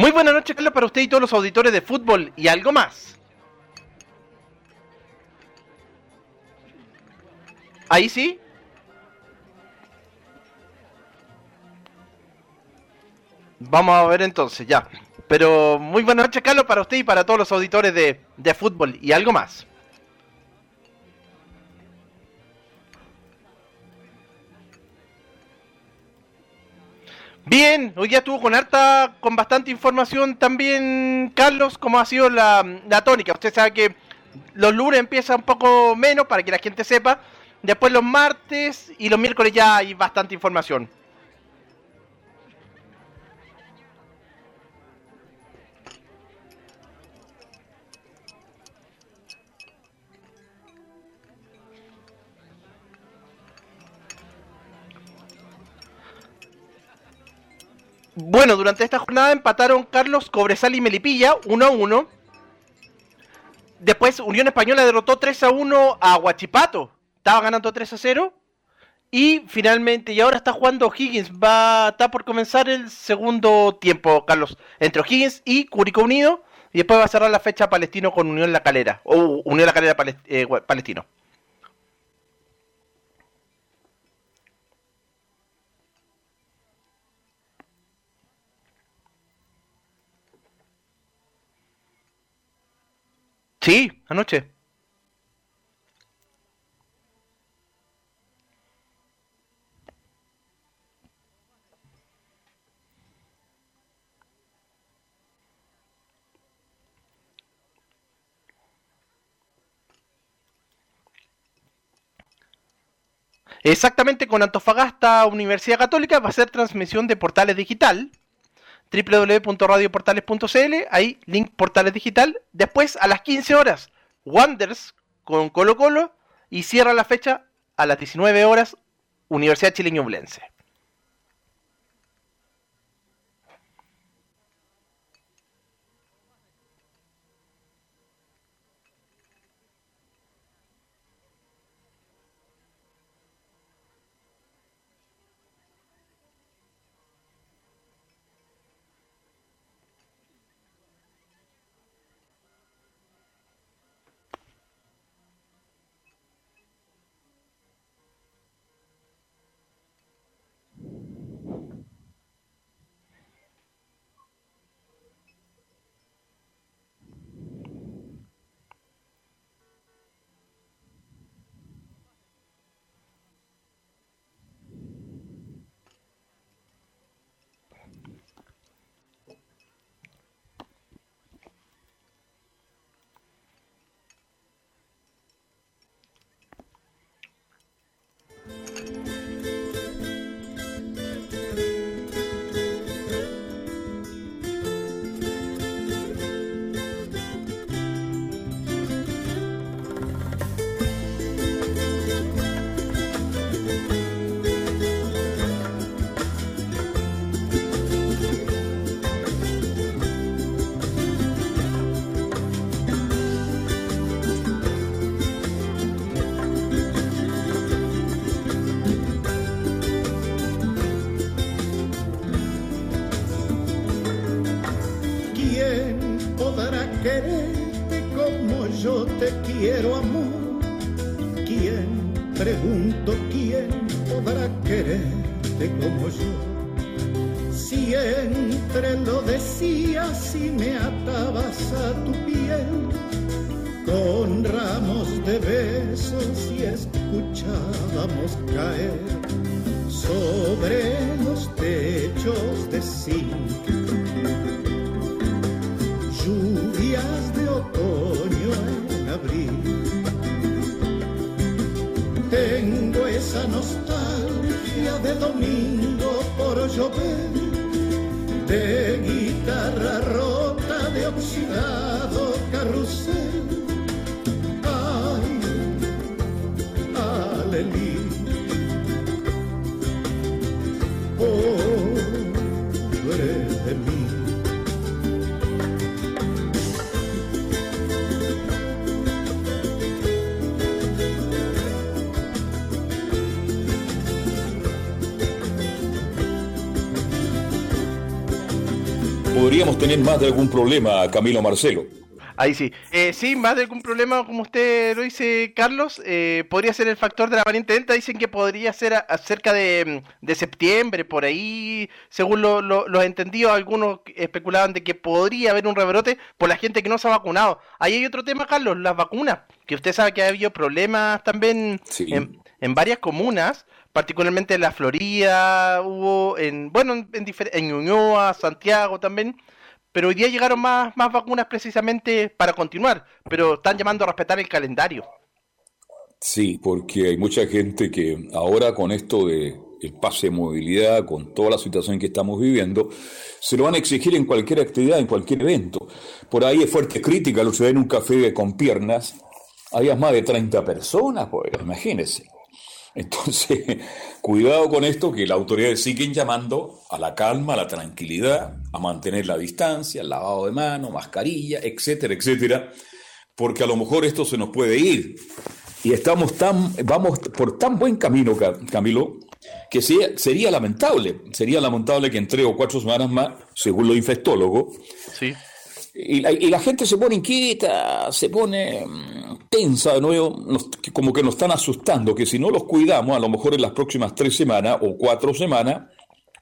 Muy buenas noches, Carlos, para usted y todos los auditores de fútbol y algo más. Ahí sí. Vamos a ver entonces, ya. Pero muy buenas noches, Carlos, para usted y para todos los auditores de, de fútbol y algo más. Bien, hoy ya estuvo con harta, con bastante información también, Carlos, como ha sido la, la tónica. Usted sabe que los lunes empieza un poco menos para que la gente sepa. Después los martes y los miércoles ya hay bastante información. Bueno, durante esta jornada empataron Carlos Cobresal y Melipilla 1 a 1. Después Unión Española derrotó 3 a 1 a Huachipato. Estaba ganando 3 a 0. Y finalmente, y ahora está jugando Higgins. Va, está por comenzar el segundo tiempo, Carlos. Entre Higgins y Curicó Unido. Y después va a cerrar la fecha Palestino con Unión La Calera. O Unión La Calera eh, Palestino. Sí, anoche. Exactamente con Antofagasta Universidad Católica va a ser transmisión de Portales Digital www.radioportales.cl, ahí link Portales Digital. Después a las 15 horas, Wonders con Colo Colo y cierra la fecha a las 19 horas, Universidad Chile Ñublense. Quiero, amor. ¿Quién, pregunto, quién podrá quererte como yo? Siempre lo decías y me atabas a podríamos tener más de algún problema, Camilo Marcelo. Ahí sí. Eh, sí, más de algún problema, como usted lo dice, Carlos, eh, podría ser el factor de la variante Delta. Dicen que podría ser cerca de, septiembre, por ahí, según lo, los entendidos, algunos especulaban de que podría haber un rebrote por la gente que no se ha vacunado. Ahí hay otro tema, Carlos, las vacunas, que usted sabe que ha habido problemas también en, en varias comunas particularmente en la Florida, hubo en, bueno, en, en Ñuñoa, Santiago también, pero hoy día llegaron más, más vacunas precisamente para continuar, pero están llamando a respetar el calendario. Sí, porque hay mucha gente que ahora con esto de el pase de movilidad, con toda la situación que estamos viviendo, se lo van a exigir en cualquier actividad, en cualquier evento. Por ahí es fuerte crítica, lo se ve en un café con piernas, había más de 30 personas, pues imagínense. Entonces, cuidado con esto, que las autoridades siguen llamando a la calma, a la tranquilidad, a mantener la distancia, el lavado de manos, mascarilla, etcétera, etcétera, porque a lo mejor esto se nos puede ir. Y estamos tan, vamos por tan buen camino, Camilo, que sería, lamentable, sería lamentable que en tres o cuatro semanas más, según los infectólogos, sí. Y, la, gente se pone inquieta, se pone mm, tensa de nuevo, como que nos están asustando, que si no los cuidamos, a lo mejor en las próximas tres semanas o cuatro semanas,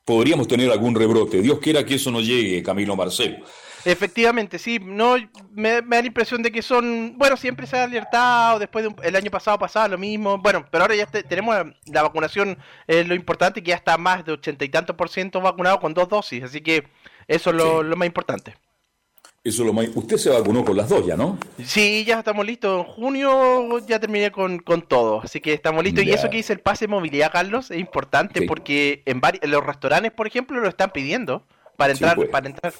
podríamos tener algún rebrote. Dios quiera que eso no llegue, Camilo Marcelo. Efectivamente, sí, no me, da la impresión de que son, bueno, siempre se ha alertado, después de el año pasado pasaba lo mismo, bueno, pero ahora ya tenemos la vacunación, es lo importante, que ya está más de ochenta y tantos por ciento vacunado con dos dosis, así que eso es lo más importante. Eso lo Usted se vacunó con las dos ya, ¿no? Sí, ya estamos listos. En junio ya terminé con, todo, así que estamos listos. Y eso que dice el pase de movilidad, Carlos, es importante porque en, los restaurantes, por ejemplo, lo están pidiendo para entrar. Pues. para entrar.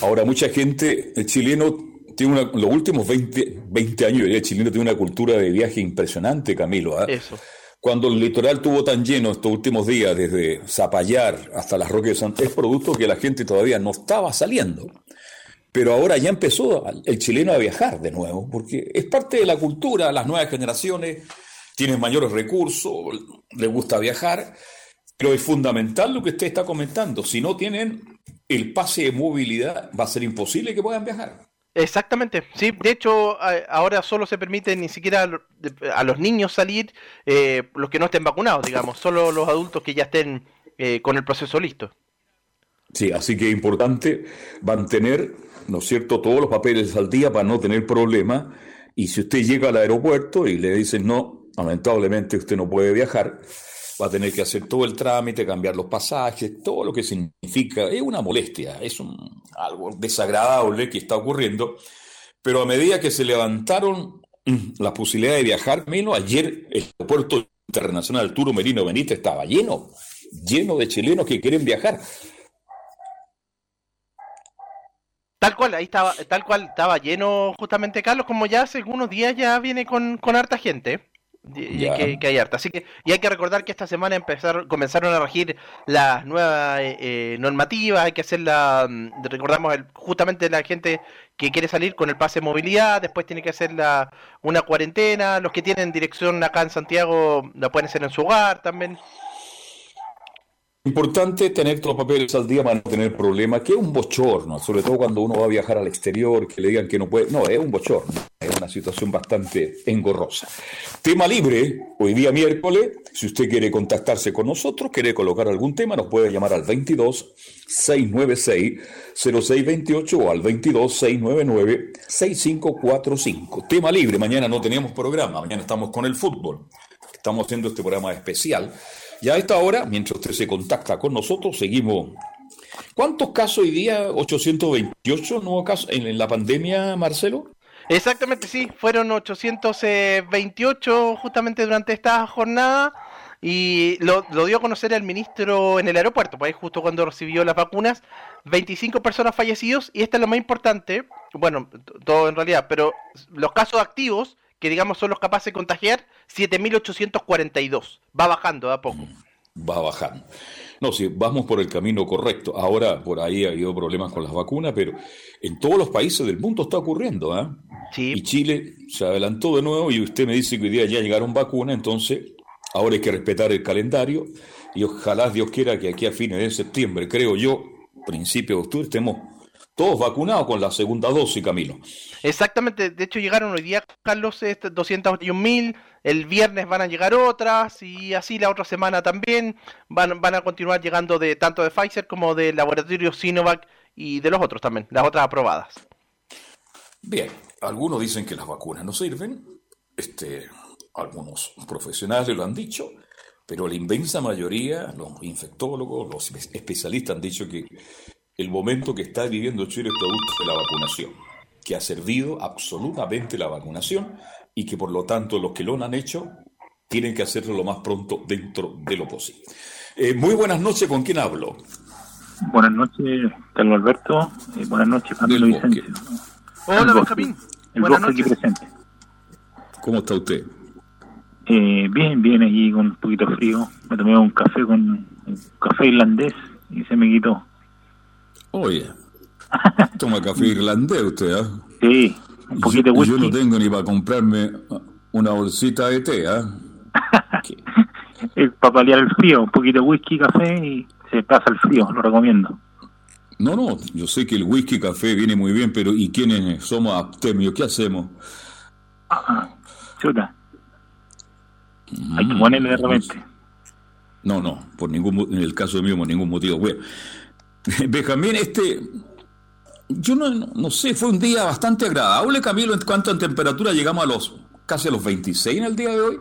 Ahora, mucha gente, el chileno tiene una, los últimos 20, 20 años, el chileno tiene una cultura de viaje impresionante, Camilo. ¿ah? Eso. Cuando el litoral estuvo tan lleno estos últimos días, desde Zapallar hasta las Roques de Santos, es producto que la gente todavía no estaba saliendo. Pero ahora ya empezó el chileno a viajar de nuevo, porque es parte de la cultura, las nuevas generaciones tienen mayores recursos, les gusta viajar, pero es fundamental lo que usted está comentando. Si no tienen el pase de movilidad, va a ser imposible que puedan viajar. Exactamente, sí, de hecho ahora solo se permite ni siquiera a los niños salir, eh, los que no estén vacunados, digamos, solo los adultos que ya estén eh, con el proceso listo. Sí, así que es importante mantener ¿no es cierto?, todos los papeles al día para no tener problemas. Y si usted llega al aeropuerto y le dicen, no, lamentablemente usted no puede viajar, va a tener que hacer todo el trámite, cambiar los pasajes, todo lo que significa, es una molestia, es un, algo desagradable que está ocurriendo, pero a medida que se levantaron mm, las posibilidades de viajar, menos ayer el aeropuerto internacional Arturo Merino Benítez estaba lleno, lleno de chilenos que quieren viajar. Tal cual, ahí estaba, tal cual estaba lleno justamente Carlos, como ya hace algunos días ya viene con, con harta gente. Y, que, hay harta. Así que, y hay que recordar que esta semana empezar, comenzaron a regir las nuevas eh, eh, normativas, hay que hacer la, mm, recordamos justamente la gente que quiere salir con el pase de movilidad, después tiene que hacer la, una cuarentena, los que tienen dirección acá en Santiago la pueden hacer en su hogar también. Importante tener todos los papeles al día para no tener problemas, que es un bochorno, sobre todo cuando uno va a viajar al exterior, que le digan que no puede. No, es un bochorno, es una situación bastante engorrosa. Tema libre, hoy día miércoles, si usted quiere contactarse con nosotros, quiere colocar algún tema, nos puede llamar al 22 696 0628 o al 22 699 6545. Tema libre, mañana no tenemos programa, mañana estamos con el fútbol. Estamos haciendo este programa especial y a esta hora, mientras usted se contacta con nosotros, seguimos. ¿Cuántos casos hoy día? ¿828 nuevos casos en, la pandemia, Marcelo? Exactamente, sí, fueron 828 justamente durante esta jornada y lo, dio a conocer el ministro en el aeropuerto, pues justo cuando recibió las vacunas, 25 personas fallecidos y esta es lo más importante, bueno, todo en realidad, pero los casos activos que digamos son los capaces de contagiar, 7.842. Va bajando a poco. Mm, va bajando. No, si vamos por el camino correcto. Ahora por ahí ha habido problemas con las vacunas, pero en todos los países del mundo está ocurriendo. ¿ah? Sí. Y Chile se adelantó de nuevo y usted me dice que hoy día ya llegaron vacunas, entonces ahora hay que respetar el calendario y ojalá Dios quiera que aquí a fines de septiembre, creo yo, principio de octubre, estemos todos vacunados con la segunda dosis, Camilo. Exactamente, de hecho llegaron hoy día, Carlos, 221 este, mil, el viernes van a llegar otras y así la otra semana también van, van a continuar llegando de tanto de Pfizer como del laboratorio Sinovac y de los otros también, las otras aprobadas. Bien, algunos dicen que las vacunas no sirven, este, algunos profesionales lo han dicho, pero la inmensa mayoría, los infectólogos, los especialistas han dicho que el momento que está viviendo Chile es producto de la vacunación, que ha servido absolutamente la vacunación y que por lo tanto los que lo han hecho tienen que hacerlo lo más pronto dentro de lo posible. Eh, muy buenas noches, ¿con quién hablo? Buenas noches, Carlos Alberto. Eh, buenas noches, Pablo Vicente. Hola, Benjamín. buenas noches. aquí presente. ¿Cómo está usted? Eh, bien, bien, allí con un poquito frío. Me tomé un café con un café irlandés y se me quitó. Oye, toma café irlandés usted, ¿ah? Sí, un poquito de whisky. Yo no tengo ni para comprarme una bolsita de té, ¿ah? es para paliar el frío, un poquito de whisky, café y se pasa el frío, lo recomiendo. No, no, yo sé que el whisky y café viene muy bien, pero ¿y quiénes somos abstemios? ¿Qué hacemos? Ah, chuta. Hay que ponerle de mm, repente. No, no, por ningún, en el caso mío, por ningún motivo. Bueno, Benjamín, este, yo no, no, sé, fue un día bastante agradable, Camilo, en cuanto a temperatura llegamos a los casi a los 26 en el día de hoy.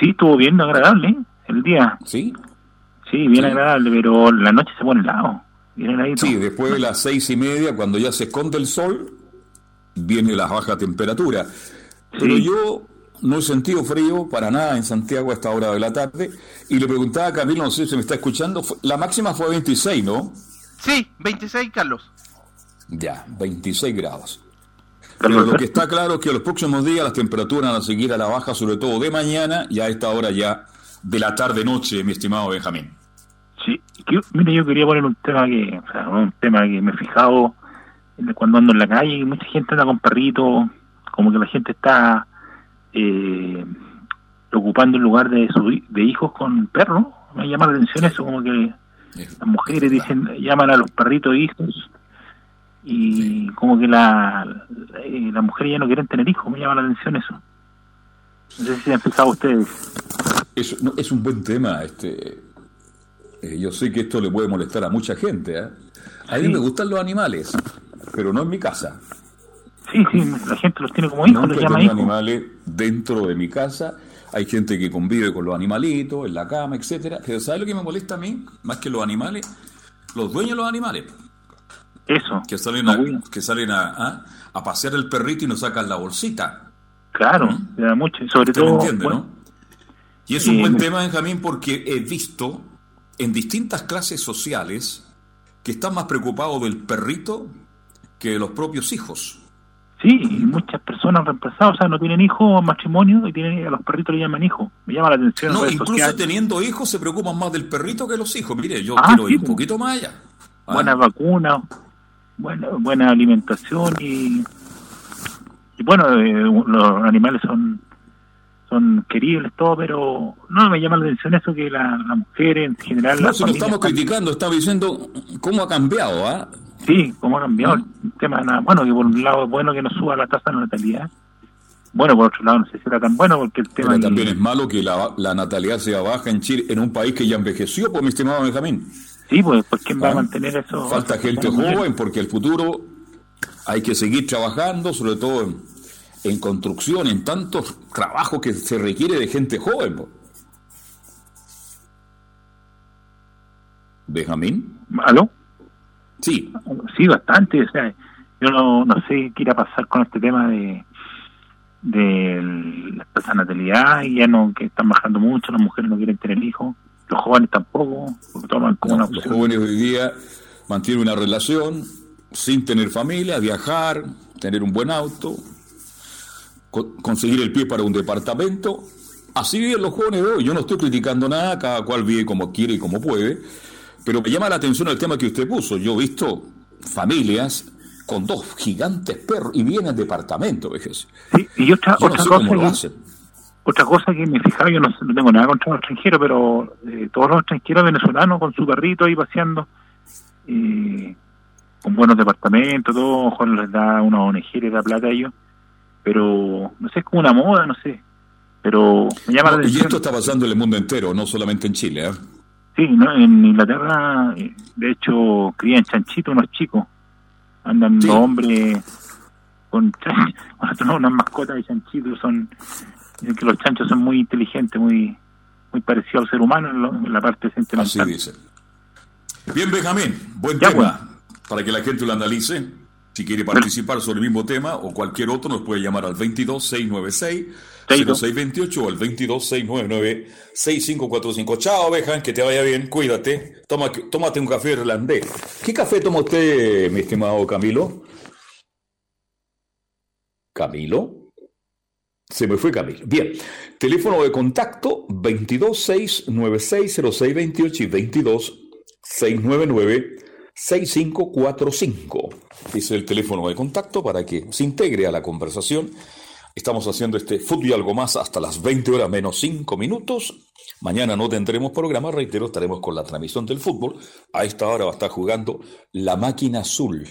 Sí, estuvo bien agradable ¿eh? el día. Sí. Sí, bien agradable, pero la noche se pone helado. Sí, después de las seis y media, cuando ya se esconde el sol, viene la baja temperatura. Pero yo no he sentido frío para nada en Santiago a esta hora de la tarde. Y le preguntaba a Camilo, no sé si me está escuchando, la máxima fue 26, ¿no? Sí, 26, Carlos. Ya, 26 grados. Pero lo que está claro es que los próximos días las temperaturas van a seguir a la baja, sobre todo de mañana y a esta hora ya de la tarde-noche, mi estimado Benjamín. Sí, mire, yo quería poner un tema que, o sea, un tema que me he fijado cuando ando en la calle, mucha gente anda con perritos, como que la gente está eh, ocupando el lugar de, su, de hijos con perros. Me llama la atención eso, como que las mujeres dicen llaman a los perritos hijos y como que la, eh, las mujeres ya no quieren tener hijos. Me llama la atención eso. No sé si han pensado ustedes. Eso, es un buen tema. este eh, Yo sé que esto le puede molestar a mucha gente. ¿eh? A mí me gustan los animales, pero no en mi casa. Sí, sí, la gente los tiene como hijos, los llama hijos. animales dentro de mi casa. Hay gente que convive con los animalitos, en la cama, etcétera. Pero ¿sabes lo que me molesta a mí? Más que los animales, los dueños de los animales. Eso. Que salen, a, que salen a, a, pasear el perrito y nos sacan la bolsita. Claro, ¿Mm? da mucho. Sobre todo. entiende, ¿no? Y es un buen tema, Benjamín, porque he visto en distintas clases sociales que están más preocupados del perrito que de los propios hijos. Sí, muchas personas reemplazadas, o sea, no tienen hijos, matrimonio, y tienen, a los perritos le llaman hijos. Me llama la atención. No, incluso teniendo hijos se preocupan más del perrito que los hijos. Mire, yo ah, quiero ir un pues. poquito más allá. Ah. Buena vacuna, buena, buena alimentación y, y bueno, eh, los animales son son queribles, todo, pero no me llama la atención eso que las la mujeres en general... No, si lo estamos criticando, estaba diciendo cómo ha cambiado, ¿ah? Sí, cómo ha cambiado el tema. Bueno, que por un lado es bueno que no suba la tasa de natalidad. Bueno, por otro lado, no sé si era tan bueno porque el tema... Pero también es malo que la, la, natalidad sea baja en Chile, en un país que ya envejeció, por pues, mi estimado Benjamín. Sí, pues, pues ¿quién va a ¿Ah? mantener eso? Falta gente joven porque el futuro hay que seguir trabajando, sobre todo en, en construcción, en tantos trabajos que se requiere de gente joven. Pues. Benjamín. ¿Aló? Sí. Sí, bastante. O sea, yo no, no sé qué irá a pasar con este tema de de la natalidad y ya no que están bajando mucho, las mujeres no quieren tener hijos, los jóvenes tampoco, porque toman como una Los jóvenes hoy día mantienen una relación sin tener familia, viajar, tener un buen auto, conseguir el pie para un departamento. Así viven los jóvenes de hoy. Yo no estoy criticando nada, cada cual vive como quiere y como puede. Pero me llama la atención el tema que usted puso. Yo he visto familias con dos gigantes perros y vienen departamento, Sí, y otra, otra cosa que, otra cosa que me fijaba, yo no, tengo nada contra los extranjeros, pero eh, todos los extranjeros venezolanos con su perrito ahí paseando, eh, con buenos departamentos, todo, ojo, les da una ONG, les da plata a ellos, pero no sé, es como una moda, no sé, pero me llama la atención. Y esto está pasando en el mundo entero, no solamente en Chile, ¿eh? Sí, ¿no? en Inglaterra, eh, de hecho, crían chanchitos unos chicos. Andan los hombres con chanchos, unas mascotas de chanchitos. Son, que los chanchos son muy inteligentes, muy muy parecidos al ser humano en, la parte sentimental. Así dice. Bien, Benjamín, buen tema pues. para que la gente lo analice. Si quiere participar sobre el mismo tema o cualquier otro, nos puede llamar al 22696 0628 o al 22699-6545. Chao, Bejan, que te vaya bien, cuídate. Toma, tómate un café irlandés. ¿Qué café toma usted, mi estimado Camilo? ¿Camilo? Se me fue Camilo. Bien. Teléfono de contacto 226960628 y 22699-6545. Es el teléfono de contacto para que se integre a la conversación Estamos haciendo este fútbol y algo más hasta las 20 horas menos 5 minutos. Mañana no tendremos programa, reitero, estaremos con la transmisión del fútbol. A esta hora va a estar jugando la máquina azul.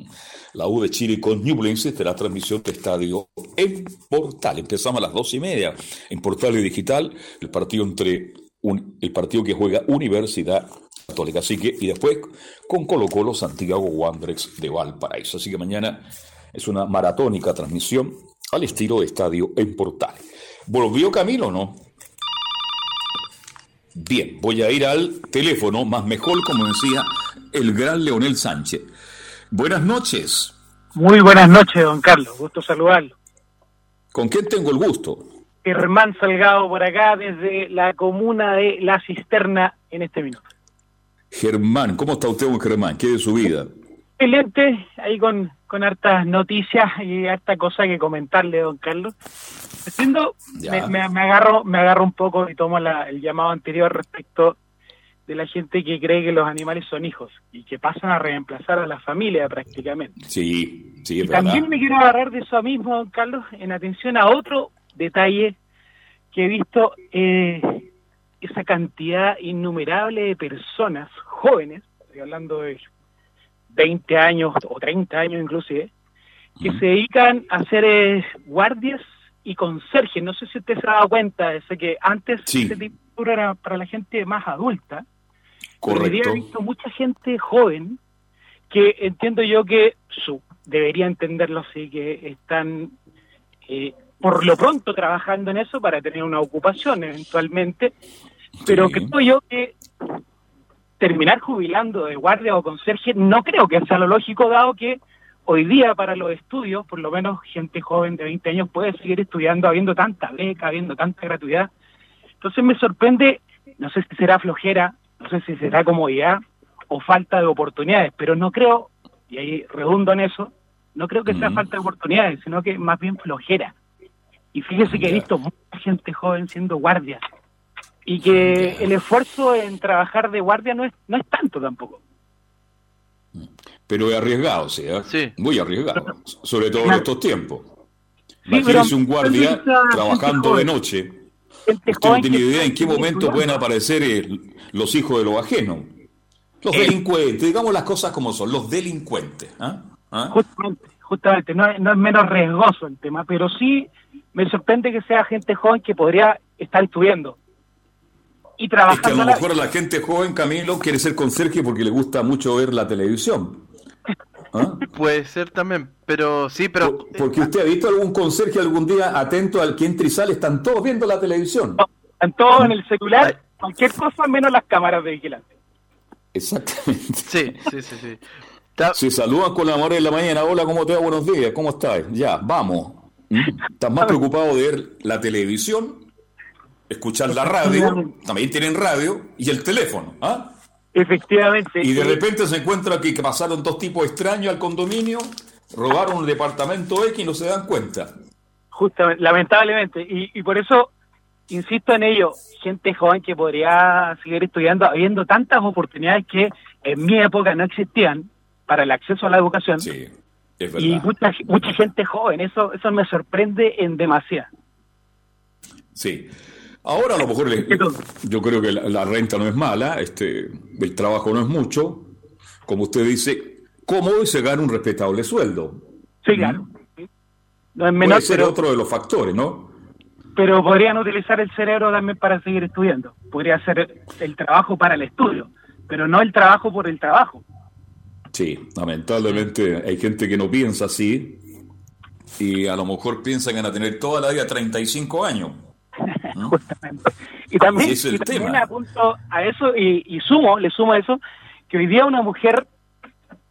la U de Chile con Ñublense la transmisión de estadio en Portal. Empezamos a las dos y media en Portal y Digital, el partido entre el partido que juega Universidad Católica. Así que, y después con Colo Colo Santiago Wanderers de Valparaíso. Así que mañana es una maratónica transmisión al estilo de estadio en Portal. ¿Volvió Camilo o no? Bien, voy a ir al teléfono, más mejor, como decía el gran Leonel Sánchez. Buenas noches. Muy buenas noches, don Carlos. Gusto saludarlo. ¿Con quién tengo el gusto? Germán Salgado por acá, desde la comuna de La Cisterna, en este minuto. Germán, ¿cómo está usted, Germán? ¿Qué de su vida? Excelente, ahí con, con hartas noticias y harta cosa que comentarle, don Carlos. Haciendo, me, agarro, me agarro un poco y tomo el llamado anterior respecto de la gente que cree que los animales son hijos y que pasan a reemplazar a la familia prácticamente. Sí, sí, es También me quiero agarrar de eso mismo, don Carlos, en atención a otro detalle que he visto, eh, esa cantidad innumerable de personas jóvenes, estoy hablando de 20 años o 30 años inclusive, que se dedican a ser eh, guardias y conserjes. No sé si usted se ha dado cuenta, de que antes ese tipo era para la gente más adulta. Correcto. he visto mucha gente joven que entiendo yo que su, debería entenderlo así, que están eh, por lo pronto trabajando en eso para tener una ocupación eventualmente, pero creo yo que terminar jubilando de guardia o conserje no creo que sea lo lógico, dado que hoy día para los estudios, por lo menos gente joven de 20 años puede seguir estudiando habiendo tanta beca, habiendo tanta gratuidad. Entonces me sorprende, no sé si será flojera, no sé si será comodidad o falta de oportunidades, pero no creo, y ahí redundo en eso, no creo que sea falta de oportunidades, sino que más bien flojera. Y fíjese que he visto mucha gente joven siendo guardia y que el esfuerzo en trabajar de guardia no es, no es tanto tampoco. Pero es arriesgado, ¿sí? ¿eh? Muy arriesgado, sobre todo en estos tiempos. Imagínese un guardia trabajando de noche. Usted no tiene idea en qué momento pueden aparecer eh, los hijos de los ajenos. Los eh. delincuentes, digamos las cosas como son, los delincuentes. ¿ah? ¿Ah? Justamente, justamente, no, es menos riesgoso el tema, pero sí me sorprende que sea gente joven que podría estar estudiando. Y trabajando. Es que a lo mejor la... gente joven, Camilo, quiere ser conserje porque le gusta mucho ver la televisión. ¿Ah? Puede ser también, pero sí, pero... porque usted ha visto algún conserje algún día atento al que entra y sale, están todos viendo la televisión. están todos en el celular, cualquier cosa menos las cámaras de vigilancia. Exactamente. Sí, sí, sí, sí. Se saludan con la amor en la mañana, hola, ¿cómo te va? Buenos días, ¿cómo estás? Ya, vamos. ¿Mm? ¿Estás más preocupado de ver la televisión, escuchar la radio, también tienen radio, y el teléfono, ¿ah? Efectivamente. Y de repente se encuentra que pasaron dos tipos extraños al condominio, robaron un departamento X y no se dan cuenta. Justamente, lamentablemente. Y, y por eso insisto en ello, gente joven que podría seguir estudiando, habiendo tantas oportunidades que en mi época no existían para el acceso a la educación. Sí, es verdad. Y mucha, mucha gente joven, eso, eso me sorprende en demasía. Sí. Ahora a lo mejor yo creo que la, renta no es mala, este, el trabajo no es mucho, como usted dice, cómodo y se gana un respetable sueldo. Sí, claro. No es menor, Puede ser otro de los factores, ¿no? Pero podrían utilizar el cerebro también para seguir estudiando. Podría ser el trabajo para el estudio, pero no el trabajo por el trabajo. Sí, lamentablemente hay gente que no piensa así y a lo mejor piensan que van a tener toda la vida 35 años. Justamente. Y también, y también apunto a eso y, sumo, le sumo a eso, que hoy día una mujer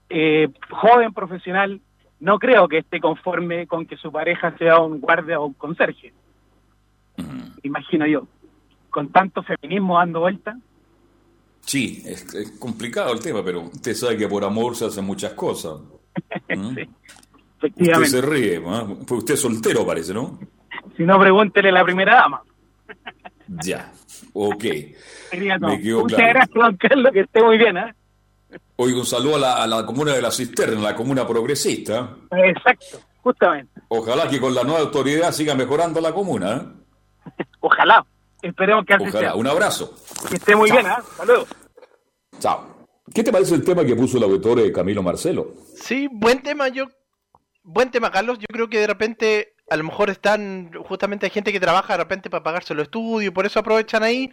eh, joven, profesional, no creo que esté conforme con que su pareja sea un guardia o un conserje. Imagino yo. Con tanto feminismo dando vuelta. Sí, es, complicado el tema, pero usted sabe que por amor se hacen muchas cosas. ¿Mm? efectivamente. Usted se ríe, usted es soltero parece, ¿no? Si no, pregúntele a la primera dama. Ya, ok. Me quedo Muchas gracias, don Carlos, que esté muy bien. ¿eh? Oiga, un saludo a la, comuna de la Cisterna, la comuna progresista. Exacto, justamente. Ojalá que con la nueva autoridad siga mejorando la comuna. ¿eh? Ojalá, esperemos que así Ojalá. Un abrazo. Que esté muy bien, ¿eh? Saludos. Chao. ¿Qué te parece el tema que puso el autor de Camilo Marcelo? Sí, buen tema, yo. Buen tema, Carlos. Yo creo que de repente a lo mejor están, justamente hay gente que trabaja de repente para pagarse los estudios, por eso aprovechan ahí.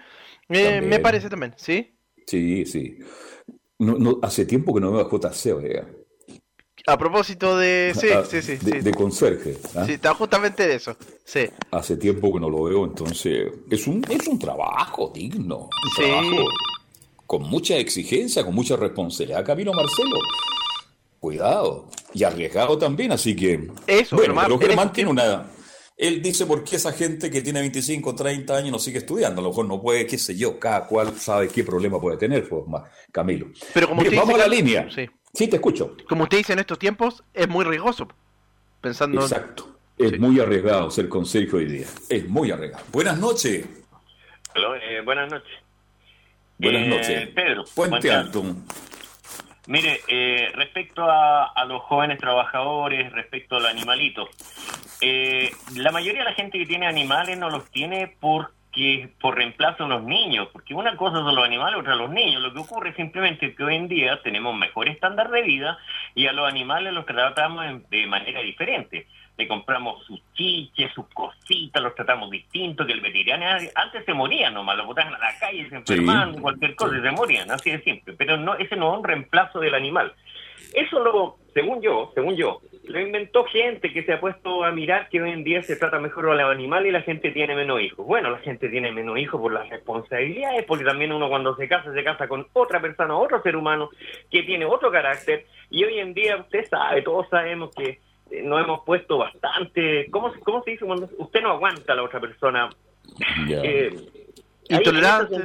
me parece también, ¿sí? Sí, sí. No, no, hace tiempo que no veo a JC, oiga. A propósito de. Sí, ah, sí, sí. De, conserje. ¿ah? Sí, está justamente de eso. Sí. Hace tiempo que no lo veo, entonces. Es un, es un trabajo digno. Un trabajo con mucha exigencia, con mucha responsabilidad. Camilo Marcelo. Cuidado. Y arriesgado también, así que. Eso, bueno, pero Germán tiene una. Él dice por qué esa gente que tiene 25, 30 años no sigue estudiando. A lo mejor no puede, qué sé yo, cada cual sabe qué problema puede tener, pues, Camilo. Pero como vamos a la línea. Sí. sí, te escucho. Como usted dice, en estos tiempos es muy riesgoso. Pensando. Exacto. Es muy arriesgado ser consejo hoy día. Es muy arriesgado. Buenas noches. Eh, buenas noches. Buenas eh, noches. Pedro. Puente Alto. Mire, eh, respecto a, los jóvenes trabajadores, respecto al animalito, eh, la mayoría de la gente que tiene animales no los tiene porque por reemplazo a los niños, porque una cosa son los animales, otra los niños. Lo que ocurre simplemente es que hoy en día tenemos mejor estándar de vida y a los animales los tratamos de manera diferente le compramos sus chiches, sus cositas, los tratamos distintos que el veterinario. Antes se morían nomás, los botaban a la calle, se enfermaban, cualquier cosa, y se morían, así de simple. Pero no ese no es un reemplazo del animal. Eso lo, según yo, según yo, lo inventó gente que se ha puesto a mirar que hoy en día se trata mejor a los animales y la gente tiene menos hijos. Bueno, la gente tiene menos hijos por las responsabilidades, porque también uno cuando se casa, se casa con otra persona, otro ser humano que tiene otro carácter. Y hoy en día usted sabe, todos sabemos que eh, no hemos puesto bastante. ¿Cómo, cómo se dice cuando usted no aguanta a la otra persona? Eh, intolerante.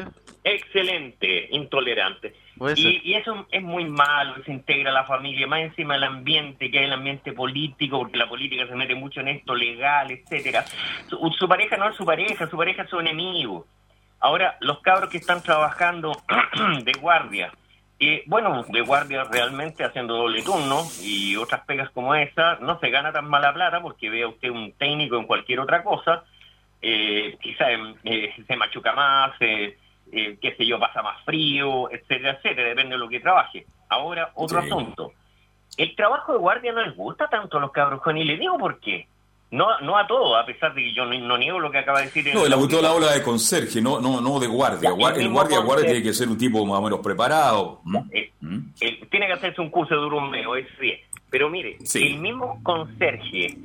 Excelente, intolerante. Y, eso es muy malo, se integra la familia, más encima el ambiente, que hay el ambiente político, porque la política se mete mucho en esto, legal, etcétera. Su, su pareja no es su pareja, su pareja es su enemigo. Ahora, los cabros que están trabajando de guardia, Y bueno, de guardia realmente haciendo doble turno y otras pegas como esa, no se gana tan mala plata porque vea usted un técnico en cualquier otra cosa, eh, quizá eh, se machuca más, eh, eh, qué sé yo, pasa más frío, etcétera, etcétera, depende de lo que trabaje. Ahora, otro asunto. El trabajo de guardia no les gusta tanto a los cabros y les digo por qué. No, no a todos, a pesar de que yo no, niego lo que acaba de decir. No, él gustó la ola de conserje, no, no, no de guardia. el, guardia, guardia tiene que ser un tipo más o menos preparado. Eh, tiene que hacerse un curso de duro un es bien. Pero mire, el mismo conserje,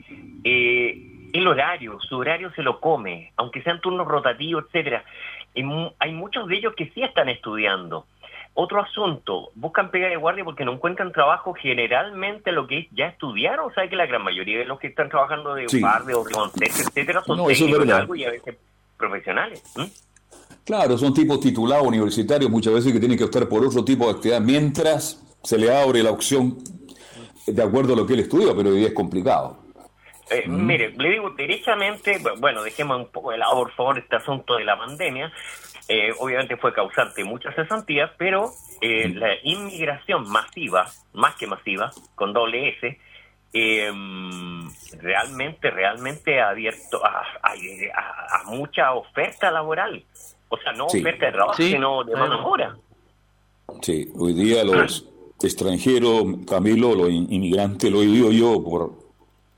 eh, el horario, su horario se lo come, aunque sean turnos rotativos, etcétera. Hay muchos de ellos que sí están estudiando. Otro asunto, buscan pega de guardia porque no encuentran trabajo generalmente lo que es ya estudiaron, o sea que la gran mayoría de los que están trabajando de guardia o de etcétera, son técnicos y a veces profesionales. Claro, son tipos titulados universitarios muchas veces que tienen que optar por otro tipo de actividad mientras se le abre la opción de acuerdo a lo que él estudia, pero hoy es complicado. Eh, mire, le digo derechamente, bueno, dejemos un poco de lado, por favor, este asunto de la pandemia, eh, obviamente fue causante de muchas cesantías, pero eh, la inmigración masiva, más que masiva, con doble S, em, realmente, realmente ha abierto a, mucha oferta laboral. O sea, no oferta de trabajo, sino de mano obra. Sí, hoy día los extranjeros, Camilo, los inmigrantes, lo digo yo, por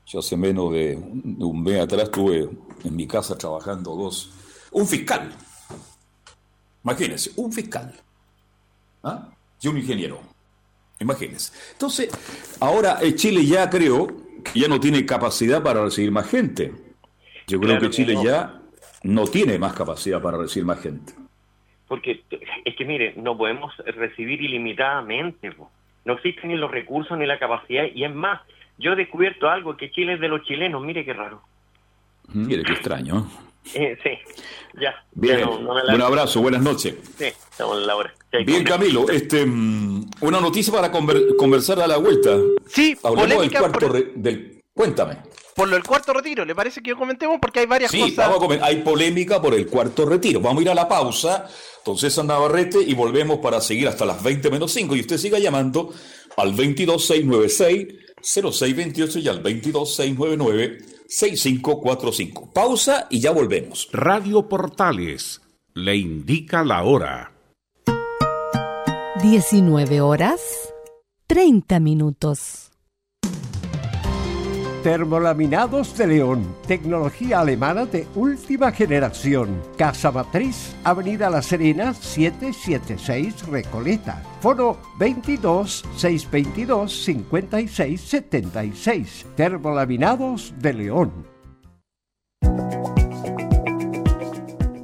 yo hace menos de un mes atrás estuve en mi casa trabajando dos, un fiscal, Imagínense, un fiscal ¿ah? y un ingeniero. Imagínense. Entonces, ahora eh, Chile ya creo que ya no tiene capacidad para recibir más gente. Yo creo que Chile ya no tiene más capacidad para recibir más gente. Porque es que, mire, no podemos recibir ilimitadamente. No existen ni los recursos ni la capacidad. Y es más, yo he descubierto algo, que Chile es de los chilenos. Mire qué raro. Mire qué extraño. Sí, ya. Bien, un abrazo, buenas noches. Sí, estamos en la hora. Bien, Camilo, este, mm, una noticia para conversar a la vuelta. Sí, Hablemos del cuarto del... Cuéntame. Por lo del cuarto retiro, ¿le parece que comentemos? Porque hay varias sí, cosas. Vamos a hay polémica por el cuarto retiro. Vamos a ir a la pausa, entonces a Navarrete, y volvemos para seguir hasta las 20 menos 5. Y usted siga llamando al 22696 0628 y al 22699 6545. Pausa y ya volvemos. Radio Portales le indica la hora. 19 horas 30 minutos. Termolaminados de León, tecnología alemana de última generación. Casa Matriz, Avenida La Serena, 776 Recoleta. Foro 22 622 56 76. Termolaminados de León.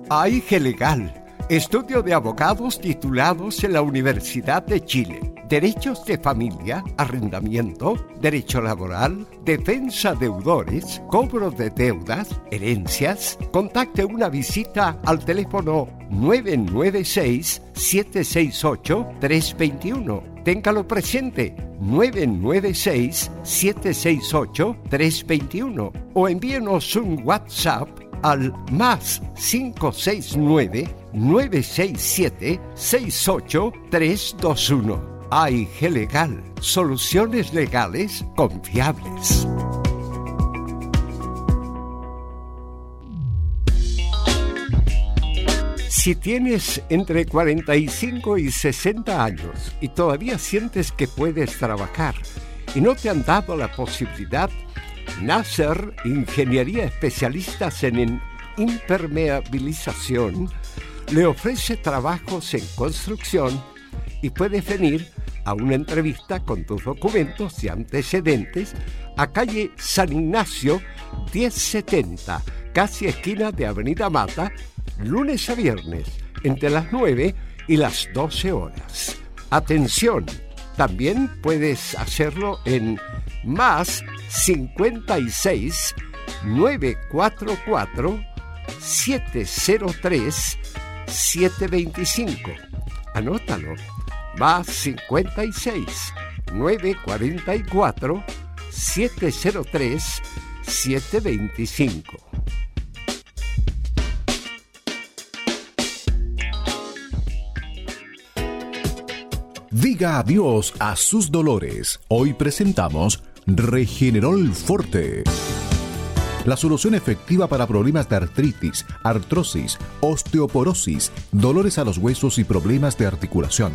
AIG Legal, estudio de abogados titulados en la Universidad de Chile derechos de familia, arrendamiento, derecho laboral, defensa deudores, cobro de deudas, herencias. Contacte una visita al teléfono 996-768-321. Téngalo presente 996-768-321 o envíenos un WhatsApp al más 569 967 68321. AIG Legal, soluciones legales confiables. Si tienes entre 45 y 60 años y todavía sientes que puedes trabajar y no te han dado la posibilidad, Nasser Ingeniería Especialistas en Impermeabilización le ofrece trabajos en construcción y puedes venir a una entrevista con tus documentos y antecedentes a calle San Ignacio 1070, casi esquina de Avenida Mata, lunes a viernes, entre las 9 y las 12 horas. Atención, también puedes hacerlo en más 56 944 703 725. Anótalo más 56 944 703 725. Diga adiós a sus dolores. Hoy presentamos Regenerol Forte. La solución efectiva para problemas de artritis, artrosis, osteoporosis, dolores a los huesos y problemas de articulación.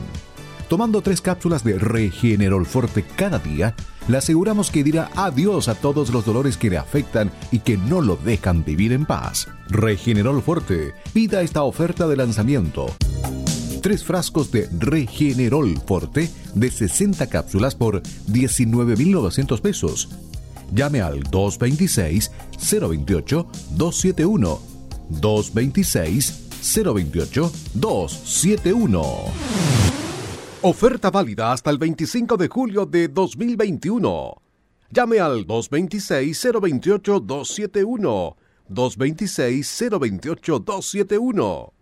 Tomando tres cápsulas de Regenerol Forte cada día, le aseguramos que dirá adiós a todos los dolores que le afectan y que no lo dejan vivir en paz. Regenerol Forte. Pida esta oferta de lanzamiento. Tres frascos de Regenerol Forte de 60 cápsulas por 19.900 pesos. Llame al 226-028-271. 226-028-271. Oferta válida hasta el 25 de julio de 2021. Llame al 226-028-271. 226-028-271.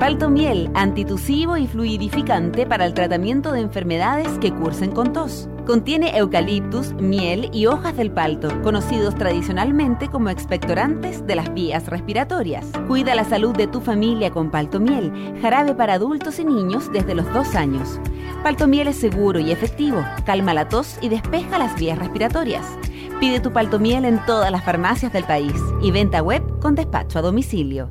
Paltomiel, antitusivo y fluidificante para el tratamiento de enfermedades que cursen con tos. Contiene eucaliptus, miel y hojas del palto, conocidos tradicionalmente como expectorantes de las vías respiratorias. Cuida la salud de tu familia con Paltomiel, jarabe para adultos y niños desde los dos años. Paltomiel es seguro y efectivo, calma la tos y despeja las vías respiratorias. Pide tu Paltomiel en todas las farmacias del país y venta web con despacho a domicilio.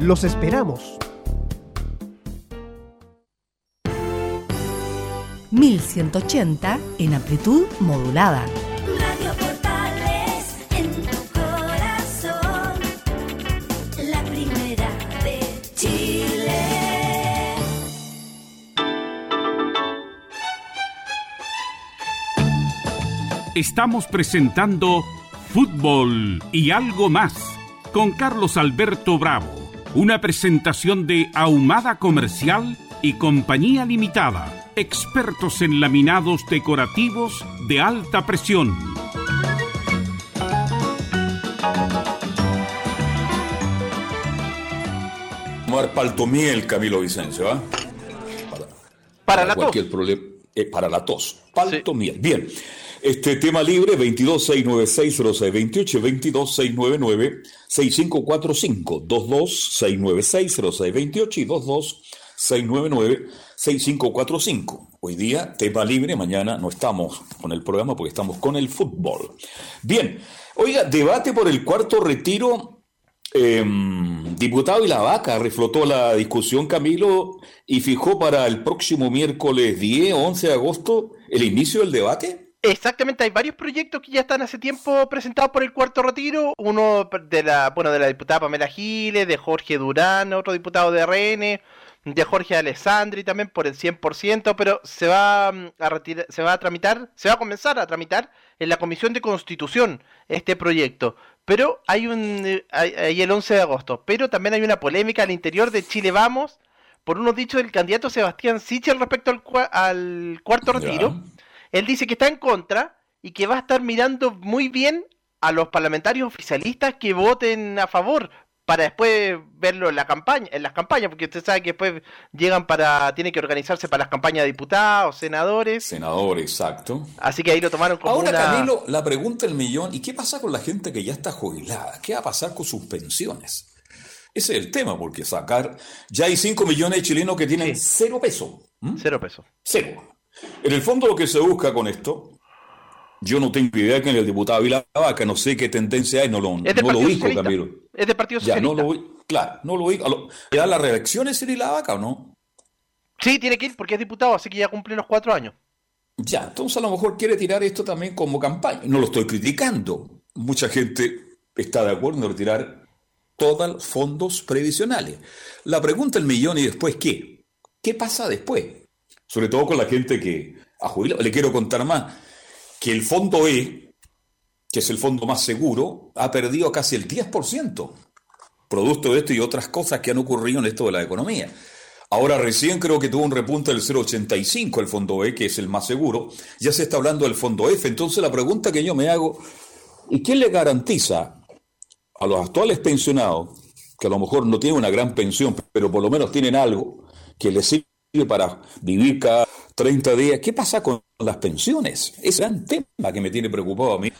Los esperamos. 1180 en amplitud modulada. Radio Portales en tu corazón, la primera de Chile. Estamos presentando Fútbol y algo más con Carlos Alberto Bravo una presentación de Ahumada Comercial y Compañía Limitada, expertos en laminados decorativos de alta presión. Tomar paltomiel, Camilo Vicencio, ¿ah? Para, la cualquier problema, eh, para la tos. Paltomiel. Bien. Este tema libre 226960628 22699-6545 226960628 y 22699-6545. Hoy día tema libre, mañana no estamos con el programa porque estamos con el fútbol. Bien, oiga, debate por el cuarto retiro. Em, diputado y la vaca reflotó la discusión Camilo y fijó para el próximo miércoles 10 o 11 de agosto el inicio del debate. Exactamente, hay varios proyectos que ya están hace tiempo presentados por el cuarto retiro, uno de la, bueno, de la diputada Pamela Giles, de Jorge Durán, otro diputado de RN, de Jorge Alessandri también por el 100%, pero se va mm, a retirar, se va a tramitar, se va a comenzar a tramitar en la Comisión de Constitución este proyecto. Pero hay un eh, hay, el 11 de agosto, pero también hay una polémica al interior de Chile Vamos por unos dichos del candidato Sebastián Sichel respecto al, al cuarto retiro. Él dice que está en contra y que va a estar mirando muy bien a los parlamentarios oficialistas que voten a favor para después verlo en la campaña, en las campañas, porque usted sabe que después llegan para, tiene que organizarse para las campañas de diputados, senadores. Senadores, exacto. Así que ahí lo tomaron como Ahora, Camilo, la pregunta del millón, ¿y qué pasa con la gente que ya está jubilada? ¿Qué va a pasar con sus pensiones? Ese es el tema, porque sacar, ya hay 5 millones de chilenos que tienen cero peso. Cero peso. Cero. En el fondo lo que se busca con esto, yo no tengo idea que en el diputado Vila Vaca, no sé qué tendencia hay, no lo, no lo ubico, Camilo. Es de Partido Socialista. Ya, no lo, claro, no lo ubico. ¿Le da la reelección ese Vila Vaca o no? Sí, tiene que ir porque es diputado, así que ya cumple los cuatro años. Ya, entonces a lo mejor quiere tirar esto también como campaña. No lo estoy criticando. Mucha gente está de acuerdo en retirar todos los fondos previsionales. La pregunta del millón y después qué. ¿Qué pasa después? Sobre todo con la gente que ha jubilado. Le quiero contar más. Que el fondo E, que es el fondo más seguro, ha perdido casi el 10%. Producto de esto y otras cosas que han ocurrido en esto de la economía. Ahora recién creo que tuvo un repunte del 0,85 el fondo E, que es el más seguro. Ya se está hablando del fondo F. Entonces la pregunta que yo me hago, ¿y quién le garantiza a los actuales pensionados, que a lo mejor no tienen una gran pensión, pero por lo menos tienen algo que les sirve para vivir cada 30 días? ¿Qué pasa con las pensiones? Es gran tema que me tiene preocupado a mí.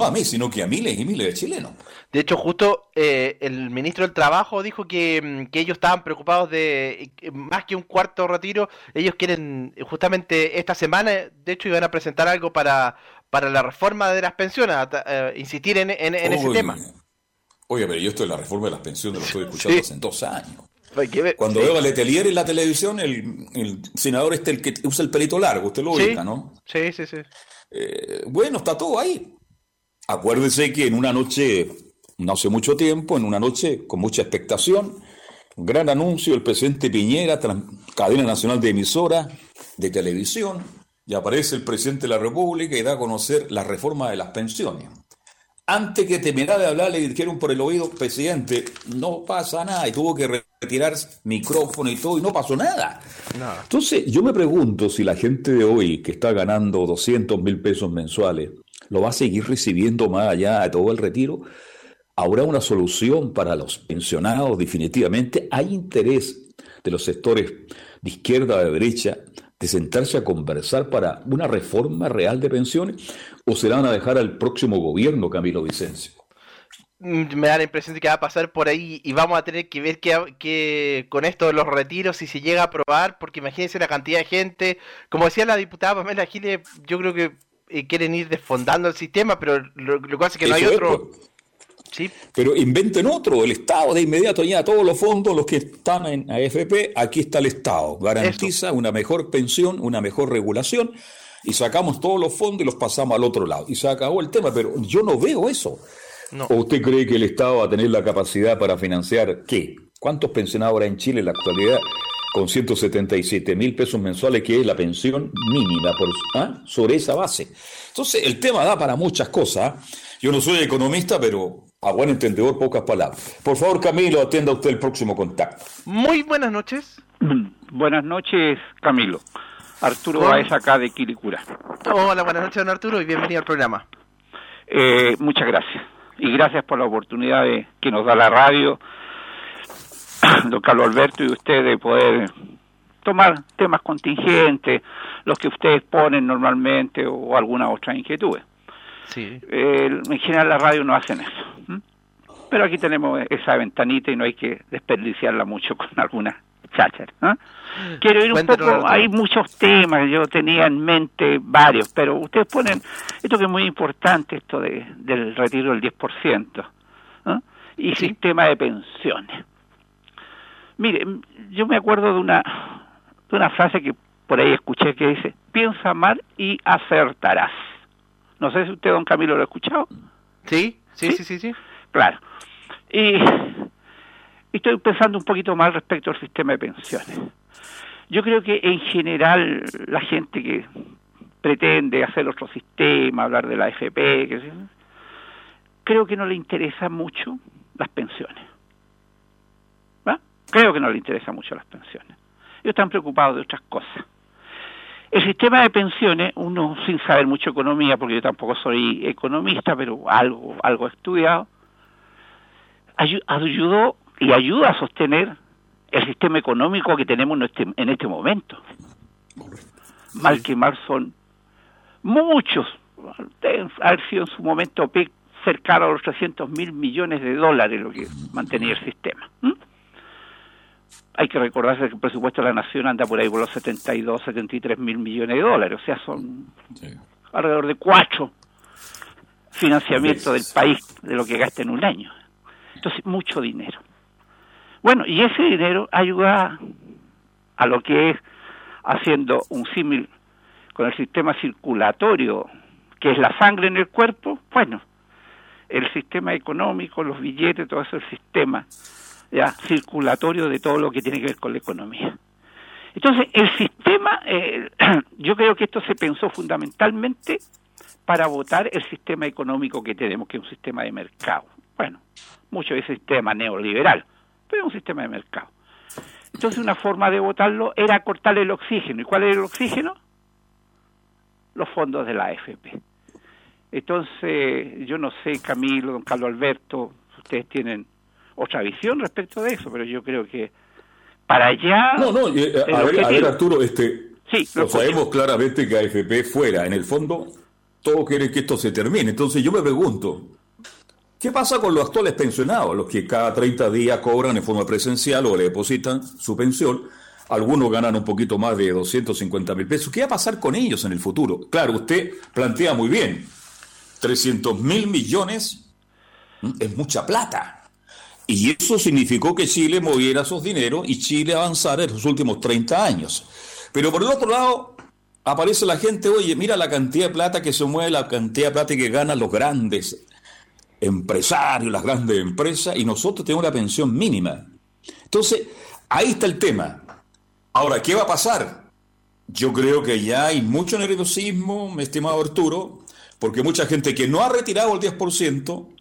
No a mí, sino que a miles y miles de chilenos. De hecho, justo eh, el ministro del Trabajo dijo que, mm, que ellos estaban preocupados de eh, más que un cuarto retiro. Ellos quieren, justamente esta semana, de hecho, iban a presentar algo para, para la reforma de las pensiones, eh, insistir en, en- en ese tema. Oye, pero yo esto de la reforma de las pensiones lo estoy escuchando Sí. hace dos años. Cuando veo a Letelier en la televisión, el, el senador este, el que usa el pelito largo, usted lo Sí. ubica, ¿no? Sí, sí, sí. Eh, bueno, está todo ahí. Acuérdese que en una noche, no hace mucho tiempo, en una noche con mucha expectación, un gran anuncio del presidente Piñera, cadena nacional de emisora, de televisión, y aparece el presidente de la República y da a conocer la reforma de las pensiones. Antes que terminara de hablar, le dijeron por el oído, presidente, no pasa nada, y tuvo que retirar micrófono y todo, y no pasó nada. Entonces, yo me pregunto si la gente de hoy que está ganando 200 mil pesos mensuales, lo va a seguir recibiendo más allá de todo el retiro. ¿Habrá una solución para los pensionados? Definitivamente, ¿hay interés de los sectores de izquierda o de derecha de sentarse a conversar para una reforma real de pensiones? ¿O se la van a dejar al próximo gobierno, Camilo Vicencio? Mm, Me da la impresión de que va a pasar por ahí y vamos a tener que ver qué, qué- con esto de los retiros, si se llega a aprobar, porque imagínense la cantidad de gente. Como decía la diputada Pamela Giles, yo creo que eh, quieren ir desfondando el sistema, pero lo, lo que pasa es que no hay Eso otro. pues. Sí, Pero inventen otro, el Estado de inmediato ya todos los fondos, los que están en AFP, aquí está el Estado, garantiza una mejor pensión, una mejor regulación y sacamos todos los fondos y los pasamos al otro lado y se acabó el tema, pero yo no veo eso. No. ¿O usted cree que el Estado va a tener la capacidad para financiar qué? ¿Cuántos pensionados habrá en Chile en la actualidad con 177 mil pesos mensuales, que es la pensión mínima por, ¿ah? sobre esa base? Entonces, el tema da para muchas cosas. ¿ah? Yo no soy economista, pero a buen entendedor, pocas palabras. Por favor, Camilo, atienda usted el próximo contacto. Muy buenas noches. Buenas noches, Camilo. Arturo. Baez acá de Quilicura. Hola, buenas noches, don Arturo, y bienvenido al programa. Eh, muchas gracias. Y gracias por la oportunidad de, que nos da la radio, don Carlos Alberto y usted, de poder tomar temas contingentes, los que ustedes ponen normalmente o alguna otra inquietudes. Sí. Eh, en general la radio no hacen eso. Pero aquí tenemos esa ventanita y no hay que desperdiciarla mucho con alguna cháchara. ¿ah? Quiero ir un poco, hay muchos temas, yo tenía en mente varios, pero ustedes ponen esto que es muy importante, esto de, del retiro del 10%, ¿ah? y sistema de pensiones. Mire, yo me acuerdo de una, de una frase que por ahí escuché que dice, piensa mal y acertarás. No sé si usted, don Camilo, lo ha escuchado. Sí, sí, sí, sí, sí. Claro. Y estoy pensando un poquito más respecto al sistema de pensiones. Yo creo que en general la gente que pretende hacer otro sistema, hablar de la AFP, que creo que no le interesa mucho las pensiones. ¿Va? Creo que no le interesa mucho las pensiones. Ellos están preocupados de otras cosas. El sistema de pensiones, uno sin saber mucho economía, porque yo tampoco soy economista, pero algo, algo he estudiado, ayu- ayudó y ayuda a sostener el sistema económico que tenemos en este, en este momento. Mal que mal son muchos, haber sido en su momento pic cercano a los 300 mil millones de dólares lo que mantenía el sistema. ¿m? Hay que recordarse que el presupuesto de la nación anda por ahí por los 72, 73 mil millones de dólares, o sea, son alrededor de cuatro financiamientos del país de lo que gasta en un año. Entonces, mucho dinero. Bueno, y ese dinero ayuda a lo que es haciendo un símil con el sistema circulatorio, que es la sangre en el cuerpo, bueno, el sistema económico, los billetes, todo eso, el sistema ya circulatorio de todo lo que tiene que ver con la economía. Entonces, el sistema, eh, yo creo que esto se pensó fundamentalmente para votar el sistema económico que tenemos, que es un sistema de mercado. Bueno, mucho de ese sistema neoliberal, pero es un sistema de mercado. Entonces, una forma de votarlo era cortarle el oxígeno. ¿Y cuál era el oxígeno? Los fondos de la AFP. Entonces, yo no sé, Camilo, don Carlos Alberto, ustedes tienen otra visión respecto de eso, pero yo creo que para allá... No, no, eh, a, ver, a ver, objetivo- Arturo, este, Sí, lo lo sabemos claramente que AFP fuera, en el fondo, todos quieren que esto se termine. Entonces yo me pregunto, ¿qué pasa con los actuales pensionados, los que cada 30 días cobran en forma presencial o le depositan su pensión? Algunos ganan un poquito más de 250 mil pesos. ¿Qué va a pasar con ellos en el futuro? Claro, usted plantea muy bien, 300 mil millones es mucha plata. Y eso significó que Chile moviera esos dineros y Chile avanzara en los últimos 30 años. Pero por el otro lado, aparece la gente, oye, mira la cantidad de plata que se mueve, la cantidad de plata que ganan los grandes empresarios, las grandes empresas, y nosotros tenemos la pensión mínima. Entonces, ahí está el tema. Ahora, ¿qué va a pasar? Yo creo que ya hay mucho nerviosismo, mi estimado Arturo, porque mucha gente que no ha retirado el 10%,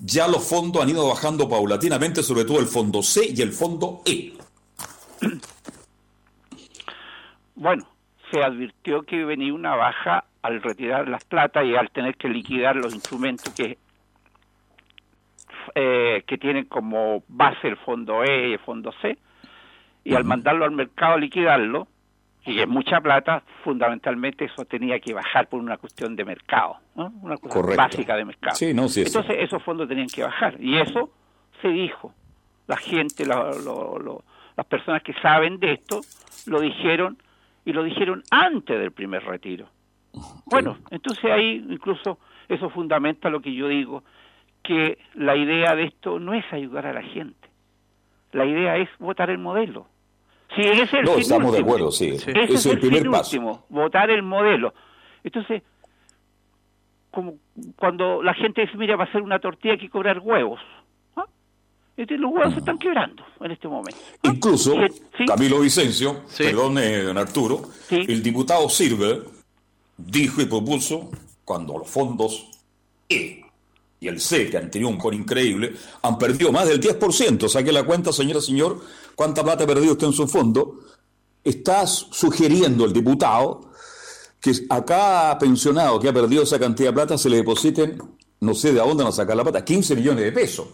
ya los fondos han ido bajando paulatinamente, sobre todo el fondo C y el fondo E. Bueno, se advirtió que venía una baja al retirar las plata y al tener que liquidar los instrumentos que eh, que tienen como base el fondo E y el fondo C y al mandarlo al mercado a liquidarlo y es mucha plata fundamentalmente eso tenía que bajar por una cuestión de mercado ¿no? una Correcto. básica de mercado Sí, no, sí, eso. entonces esos fondos tenían que bajar y eso se dijo la gente la- lo- lo- las personas que saben de esto lo dijeron y lo dijeron antes del primer retiro bueno, entonces ahí incluso eso fundamenta lo que yo digo, que la idea de esto no es ayudar a la gente, la idea es votar el modelo. Sí, ese es el No, fin estamos de acuerdo, sí. Ese es, es el primer fin paso. último, votar el modelo. Entonces, como cuando la gente dice, mira, va a ser una tortilla hay que cobrar huevos. ¿ah? Entonces los huevos se están quebrando en este momento. Incluso, Sí. Camilo Vicencio, perdón, eh, don Arturo, el diputado Silver dijo y propuso, cuando los fondos E y el C, que han tenido un core increíble, han perdido más del 10%, saque la cuenta, señora, señor, cuánta plata ha perdido usted en su fondo, está sugiriendo el diputado que a cada pensionado que ha perdido esa cantidad de plata se le depositen, no sé de dónde van a sacar la plata, 15 millones de pesos.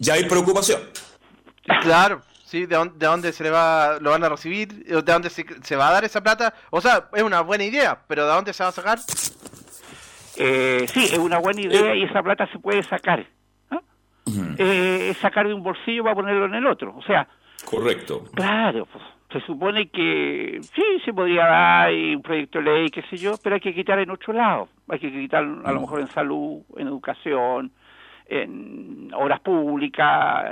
Ya hay preocupación. Claro, sí, de dónde, de dónde se le va, lo van a recibir, de dónde se, se va a dar esa plata. O sea, es una buena idea, pero ¿de dónde se va a sacar? Eh, sí, es una buena idea y esa plata se puede sacar. Eh, es sacar de un bolsillo para ponerlo en el otro. O sea, Correcto. claro, pues, se supone que sí, se podría dar y un proyecto de ley, qué sé yo, pero hay que quitar en otro lado. Hay que quitar a lo mejor en salud, en educación, en obras públicas,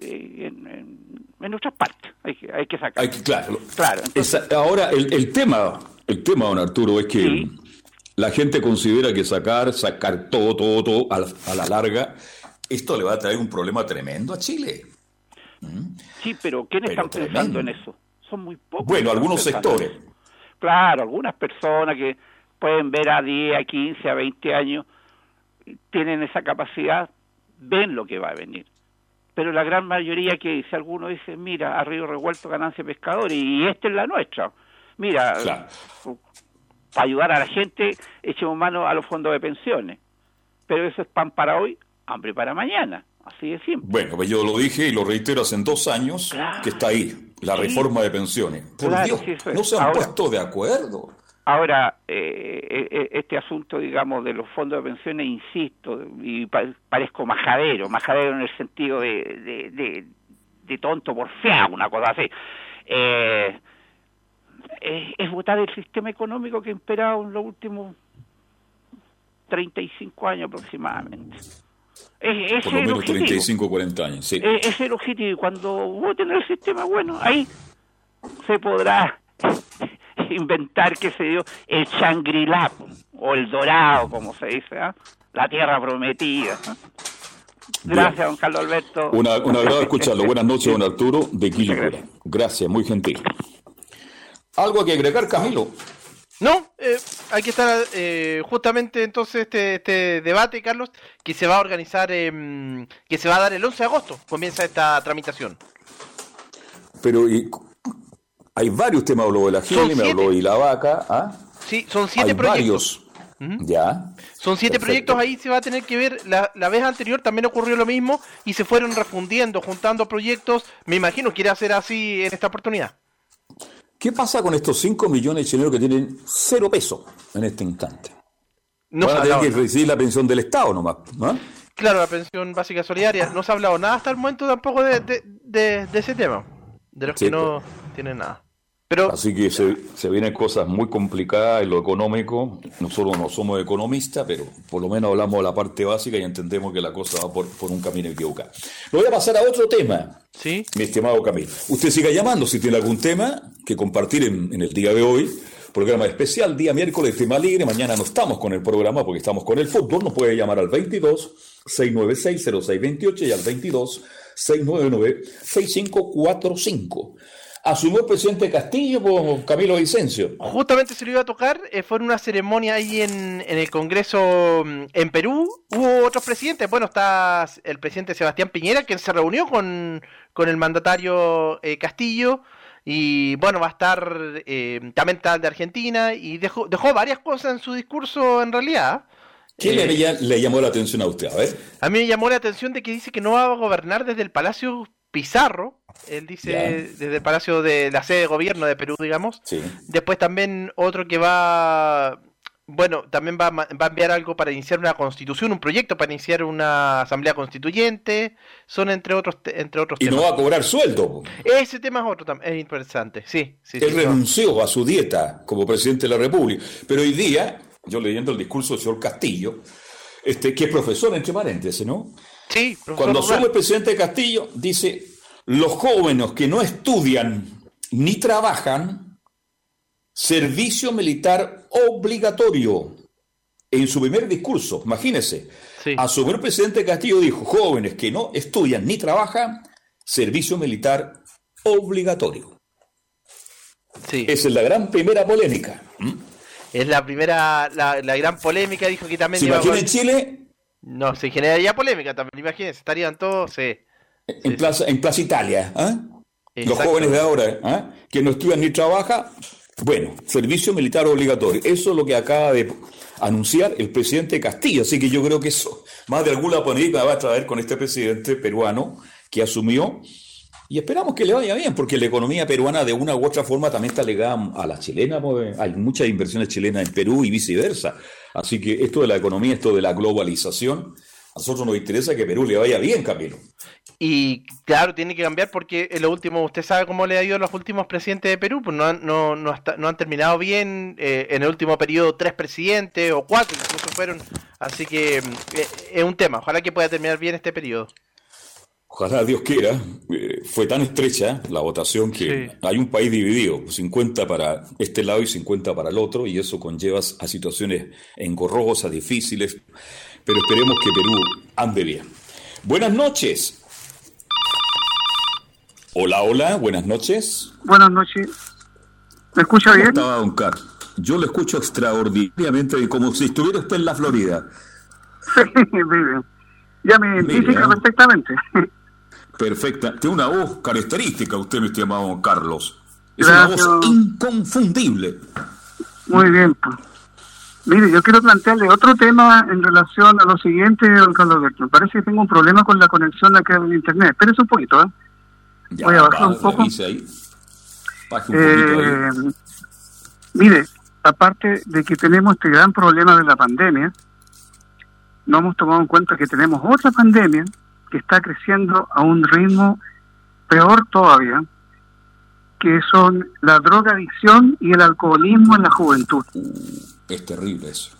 eh, en, en, en otras partes. Hay que, hay que sacar. Hay que, claro. Claro, Esa- ahora, el, el tema, el tema, don Arturo, es que la gente considera que sacar, sacar todo, todo, todo a la, a la larga, esto le va a traer un problema tremendo a Chile. Sí, pero ¿quiénes Pero están pensando en tremendo. eso? Son muy pocos. Bueno, algunos sectores. Claro, algunas personas que pueden ver a 10, a 15, a 20 años, tienen esa capacidad, ven lo que va a venir. Pero la gran mayoría que si alguno dice, mira, a río revuelto ganancia pescadores, y esta es la nuestra. Mira, para ayudar a la gente, echemos mano a los fondos de pensiones. Pero eso es pan para hoy, hambre para mañana. Así de simple. Bueno, pues yo lo dije y lo reitero hace dos años que está ahí, la Sí. reforma de pensiones. Por Claro, Dios, sí, eso es. no se han Ahora- puesto de acuerdo. Ahora, eh, eh, este asunto, digamos, de los fondos de pensiones, insisto, y pa- parezco majadero, majadero en el sentido de, de, de, de tonto porfiado, una cosa así. Eh, es, es votar el sistema económico que ha imperado en los últimos 35 años aproximadamente. Es, ese Por lo es menos objetivo. 35 o 40 años, sí. Es el objetivo. Y cuando voten el sistema, bueno, ahí se podrá inventar, qué sé yo, el Shangri-La, o el Dorado, como se dice, ¿ah? la tierra prometida. Gracias, don Carlos Alberto. Una, un agrado escucharlo. Buenas noches, don Arturo, de Quilipura. Gracias, muy gentil. ¿Algo que agregar, Camilo? No, eh, hay que estar eh, justamente entonces este, este debate, Carlos, que se va a organizar, em, que se va a dar el 11 de agosto, comienza esta tramitación. Pero y- hay varios temas, habló de la gente, me habló de la vaca. ¿ah? Sí, son siete hay proyectos. varios. Ya. Son siete Perfecto. proyectos, ahí se va a tener que ver. La, la vez anterior también ocurrió lo mismo y se fueron refundiendo, juntando proyectos. Me imagino que quiere hacer así en esta oportunidad. ¿Qué pasa con estos 5 millones de chilenos que tienen cero peso en este instante? No Van a tener que recibir la pensión del Estado nomás. ¿no? Claro, la pensión básica solidaria. No se ha hablado nada hasta el momento tampoco de, de, de- de ese tema. De los Sí, que no tienen nada. Pero Así que se, se vienen cosas muy complicadas en lo económico. Nosotros no somos economistas, pero por lo menos hablamos de la parte básica y entendemos que la cosa va por, por un camino equivocado. Lo voy a pasar a otro tema, ¿Sí? mi estimado Camilo. Usted siga llamando si tiene algún tema que compartir en, en el día de hoy. Programa especial, día miércoles, tema libre. Mañana no estamos con el programa porque estamos con el fútbol. Nos puede llamar al 22 696 0628 y al 22 699 6545. Asumió el presidente Castillo por Camilo Vicencio. Justamente se lo iba a tocar, eh, fue en una ceremonia ahí en, en el Congreso mm, en Perú. Hubo otros presidentes, bueno, está el presidente Sebastián Piñera, que se reunió con, con el mandatario eh, Castillo. Y bueno, va a estar eh, también el de Argentina y dejó, dejó varias cosas en su discurso en realidad. ¿Qué Eh, le llamó la atención a usted? A ver. A mí me llamó la atención de que dice que no va a gobernar desde el Palacio Pizarro. Él dice desde el Palacio de la sede de gobierno de Perú, digamos. Sí. Después también otro que va, bueno, también va, a ma- va a enviar algo para iniciar una constitución, un proyecto para iniciar una asamblea constituyente. Son entre otros, entre otros Y no va a cobrar sueldo. Ese tema es otro, tam- es interesante. Sí, sí, sí. Él renunció a su dieta como presidente de la República. Pero hoy día, yo leyendo el discurso del señor Castillo, este, que es profesor, entre paréntesis, ¿no? Sí, Cuando asume el presidente Castillo, dice, los jóvenes que no estudian ni trabajan, servicio militar obligatorio. En su primer discurso, imagínense, asumió el presidente Castillo dijo, jóvenes que no estudian ni trabajan, servicio militar obligatorio. Esa es la gran primera polémica. Es la primera, la, la gran polémica, dijo que también... ¿Se imagina en Chile? No, se generaría polémica también, imagínense, estarían todos... sí. En Plaza, en Plaza Italia, ¿ah? Los jóvenes de ahora, ¿ah? que no estudian ni trabajan, bueno, servicio militar obligatorio. Eso es lo que acaba de anunciar el presidente Castillo. Así que yo creo que eso, más de alguna polémica va a traer con este presidente peruano que asumió. Y esperamos que le vaya bien, porque la economía peruana de una u otra forma también está ligada a la chilena. pues, Hay muchas inversiones chilenas en Perú y viceversa. Así que esto de la economía, esto de la globalización, a nosotros nos interesa que Perú le vaya bien, Camilo. Y claro, tiene que cambiar porque en lo último, usted sabe cómo le ha ido a los últimos presidentes de Perú, pues no han, no, no, han terminado bien, eh, en el último periodo tres presidentes o cuatro incluso fueron, así que eh, es un tema, ojalá que pueda terminar bien este periodo. Ojalá Dios quiera. Eh, fue tan estrecha la votación que hay un país dividido, 50 para este lado y 50 para el otro, y eso conlleva a situaciones engorrosas, difíciles, pero esperemos que Perú ande bien. Buenas noches. Hola, hola, buenas noches. Buenas noches. ¿Me escucha bien? ¿Cómo estaba, don Carlos? Yo lo escucho extraordinariamente, como si estuviera usted en la Florida. Sí, vive. Ya me identifica Mira. perfectamente. Perfecta. Tiene una voz característica usted, mi estimado Carlos. Es una voz inconfundible. Muy bien. pues. Mire, yo quiero plantearle otro tema en relación a lo siguiente, don Carlos Alberto. Me parece que tengo un problema con la conexión acá en internet. Espérese un poquito, ¿eh? Ya, Voy a bajar un poco. ahí. Un ahí. Eh, mire, aparte de que tenemos este gran problema de la pandemia, no hemos tomado en cuenta que tenemos otra pandemia que está creciendo a un ritmo peor todavía, que son la drogadicción y el alcoholismo en la juventud. Es terrible eso.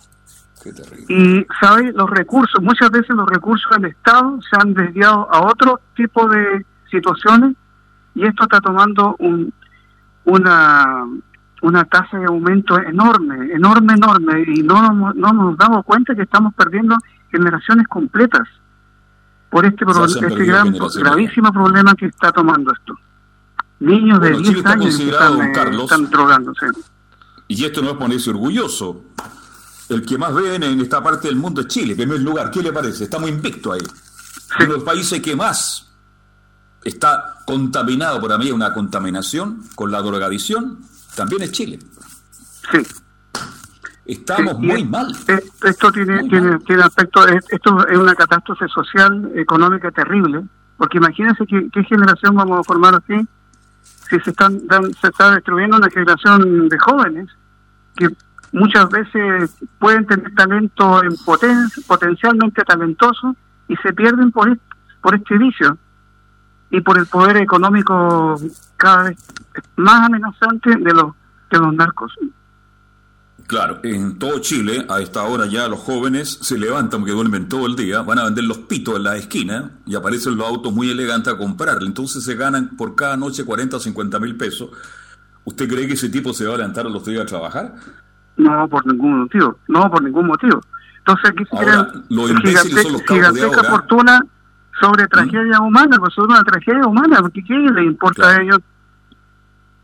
Qué terrible. Y, ¿sabe? Los recursos, muchas veces los recursos del Estado se han desviado a otro tipo de situaciones y esto está tomando un, una, una tasa de aumento enorme, enorme, enorme, y no, no nos damos cuenta que estamos perdiendo generaciones completas por este, pro- este gran, gravísimo problema que está tomando esto. Niños de Bueno, 10 Chile está años que están, eh, Carlos, están drogándose. Y esto no es ponerse orgulloso. El que más beben en esta parte del mundo es Chile, primer lugar. ¿Qué le parece? Estamos invictos ahí. Uno de los países que más está contaminado, por mí una contaminación con la drogadicción, también es Chile. Sí. Estamos Sí, muy es- mal. es- esto tiene, tiene, tiene aspecto, es- esto es una catástrofe social, económica terrible, porque imagínense qué, qué generación vamos a formar así, si se están dan- se está destruyendo una generación de jóvenes que muchas veces pueden tener talento en poten- potencialmente talentoso y se pierden por por este vicio y por el poder económico cada vez más amenazante de los de los narcos. Claro, en todo Chile, a esta hora ya los jóvenes se levantan porque duermen todo el día, van a vender los pitos en la esquina y aparecen los autos muy elegantes a comprarle. Entonces se ganan por cada noche 40 o 50 mil pesos. ¿Usted cree que ese tipo se va a levantar a los días a trabajar? No, por ningún motivo. No, por ningún motivo. Entonces aquí se Ahora, crean los son de. ¿Mm? fortuna sobre tragedia humana, pues sobre una tragedia humana, porque ¿qué les importa a ellos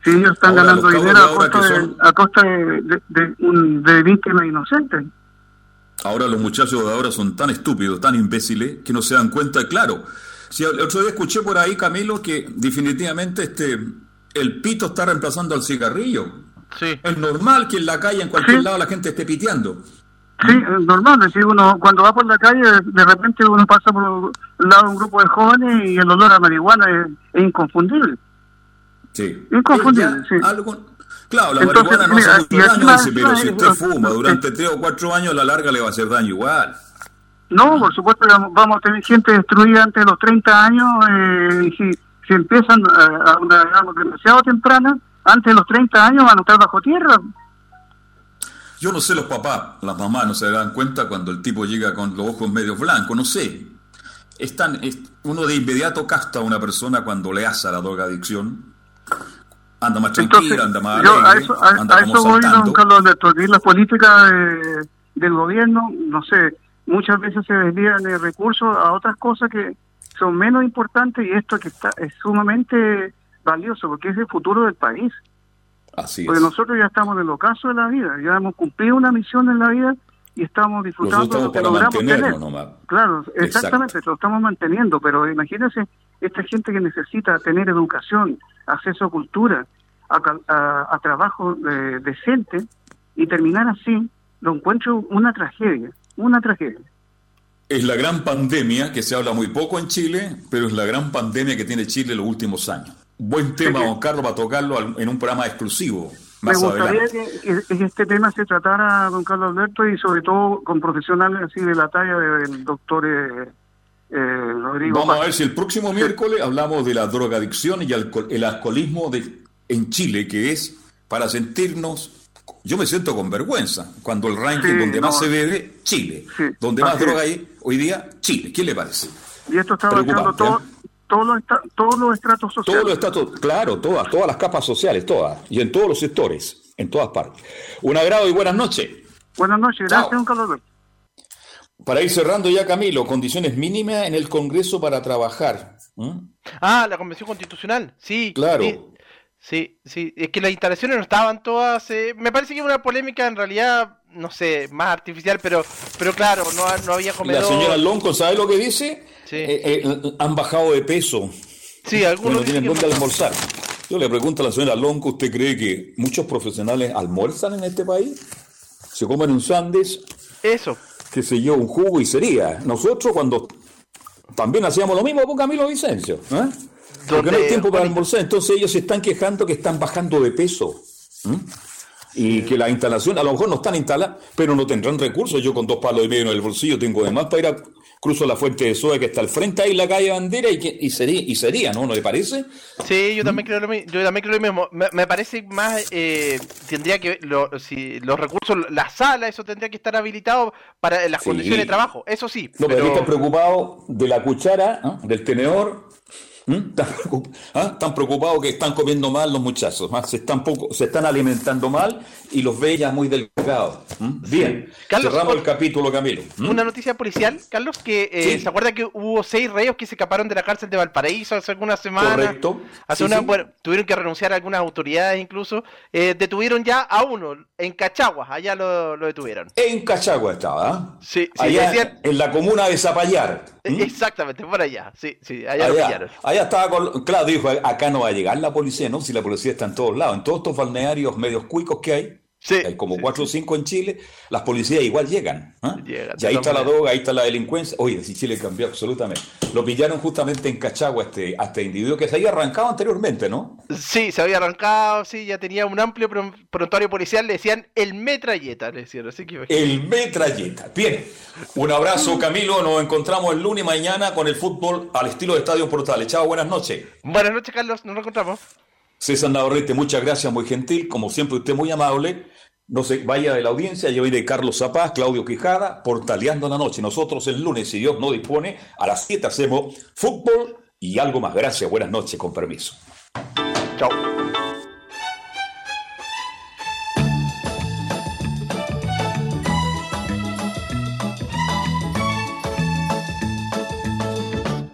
si ellos están Ahora, ganando dinero a costa, de, a costa de, de, de un- de víctimas inocentes? Ahora los muchachos de ahora son tan estúpidos, tan imbéciles, que no se dan cuenta, claro. Si el otro día escuché por ahí, Camilo, que definitivamente este el pito está reemplazando al cigarrillo. Es normal que en la calle, en cualquier lado, la gente esté piteando. Sí, es normal, es decir, uno cuando va por la calle, de repente uno pasa por el lado de un grupo de jóvenes y el olor a marihuana es, es inconfundible. Sí. Inconfundible, sí. Claro, la Entonces, marihuana no mira, hace mucho daño, dice, pero si usted fuma durante tres o cuatro años, a la larga le va a hacer daño igual. No, por supuesto que vamos- a tener gente destruida antes de los 30 años eh, y si, si empiezan eh, a una edad demasiado temprana, antes de los 30 años van a estar bajo tierra. Yo no sé los papás, las mamás no se dan cuenta cuando el tipo llega con los ojos medio blancos, no sé. Es tan- es- uno de inmediato casta a una persona cuando le hace a la drogadicción. Anda más tranquila, anda más yo a alegre, eso, a, anda a como eso voy, don. Carlos Alberto, que las políticas de- del gobierno, no sé, muchas veces se desvían de recursos a otras cosas que son menos importantes y esto que está es sumamente valioso porque es el futuro del país. Así Porque es. nosotros ya estamos en el ocaso de la vida, ya hemos cumplido una misión en la vida y estamos disfrutando de lo que logramos tener. nomás. Claro, Exacto. exactamente, lo estamos manteniendo, pero imagínense esta gente que necesita tener educación, acceso a cultura, a, a- a trabajo eh, decente y terminar así, lo encuentro una tragedia, una tragedia. Es la gran pandemia, que se habla muy poco en Chile, pero es la gran pandemia que tiene Chile en los últimos años. Buen tema, don Carlos, para tocarlo en un programa exclusivo Me gustaría que- que este tema se tratara, don Carlos Alberto, y sobre todo con profesionales así de la talla del doctor eh, eh, Rodrigo. Vamos a ver si el próximo miércoles hablamos de la drogadicción y alco- el alcoholismo de, en Chile, que es para sentirnos. Yo me siento con vergüenza cuando el ranking Sí, donde más se bebe, Chile. Donde más droga hay hoy día, Chile. ¿Qué le parece? Y esto está abarcando todo, ¿eh? todos los estratos sociales. Todos los estatus, claro, todas, todas las capas sociales, todas, y en todos los sectores, en todas partes. Un agrado y buenas noches. Buenas noches, gracias, don Carlos Alberto. Para ir cerrando ya, Camilo, condiciones mínimas en el Congreso para trabajar. ¿Mm? Ah, la Convención Constitucional, sí. Claro. Sí, sí, sí. Es que las instalaciones no estaban todas... eh, me parece que una polémica en realidad, no sé, más artificial, pero pero claro, no, no había comedor. La señora Lonco, ¿sabe lo que dice? Sí. Eh, eh, han bajado de peso. Sí, algunos no tienen que- dónde almorzar. Yo le pregunto a la señora Lonco, ¿usted cree que muchos profesionales almuerzan en este país? ¿Se comen un sándwich? Eso. Qué sé yo, un jugo y sería. Nosotros cuando también hacíamos lo mismo con Camilo Vicencio, ¿eh? Porque no hay tiempo para almorzar, entonces ellos se están quejando que están bajando de peso. Y que la instalación, a lo mejor no están instaladas, pero no tendrán recursos. Yo con dos palos y medio en el bolsillo tengo de más para ir a cruzo la fuente de soda que está al frente ahí la calle Bandera y, que, y, sería, y sería, ¿no? ¿No le parece? Sí, yo también creo lo mismo. Yo también creo lo mismo. Me, me parece más eh, tendría que lo- si los recursos, la sala, eso tendría que estar habilitado para las Sí. condiciones de trabajo. Eso sí. No, pero, pero- estar preocupado de la cuchara, del tenedor, ¿Mm? ¿Tan, preocup- ah? Tan preocupados que están comiendo mal los muchachos. ¿ah? Se, están poco, se están alimentando mal y los ve ya muy delgados. ¿Mm? Bien, Carlos, cerramos el capítulo, Camilo. ¿Mm? Una noticia policial, Carlos, que eh, Sí. se acuerda que hubo seis reos que se escaparon de la cárcel de Valparaíso hace algunas semanas. Correcto. Hace Sí, una, sí. bueno, tuvieron que renunciar a algunas autoridades incluso. Eh, detuvieron ya a uno en Cachagua, allá lo, lo detuvieron. En Cachagua estaba, ¿ah? Sí, Allá decían- en la comuna de Zapallar. Eh, Exactamente, por allá. Sí, sí, allá, lo pillaron. allá estaba con, claro, dijo, acá no va a llegar la policía, ¿no? Si la policía está en todos lados, en todos estos balnearios medios cuicos que hay, hay como cuatro o cinco en Chile, las policías igual llegan. ¿ah? Llegan, Y ahí está la droga, ahí está la delincuencia. Oye, si Chile cambió absolutamente. Lo pillaron justamente en Cachagua este, a este individuo que se había arrancado anteriormente, ¿no? Sí, se había arrancado, sí, ya tenía un amplio pro- prontuario policial, le decían el metralleta, le decían, así que. El metralleta. Bien, un abrazo Camilo, nos encontramos el lunes mañana con el fútbol al estilo de Estadio Portales. Chao, buenas noches. Buenas noches, Carlos, nos reencontramos. César Navarrete, muchas gracias, muy gentil, como siempre usted muy amable. No se vaya de la audiencia, yo iré Carlos Zapaz, Claudio Quijada, portaleando la noche. Nosotros el lunes, si Dios no dispone, a las 7 hacemos fútbol y algo más. Gracias, buenas noches, con permiso. Chao.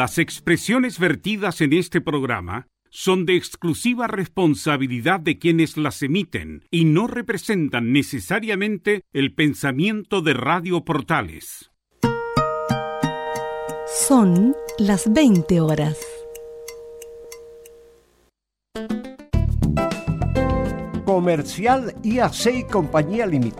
Las expresiones vertidas en este programa son de exclusiva responsabilidad de quienes las emiten y no representan necesariamente el pensamiento de Radio Portales. Son las 20 horas. Comercial IAC y Compañía Limitada.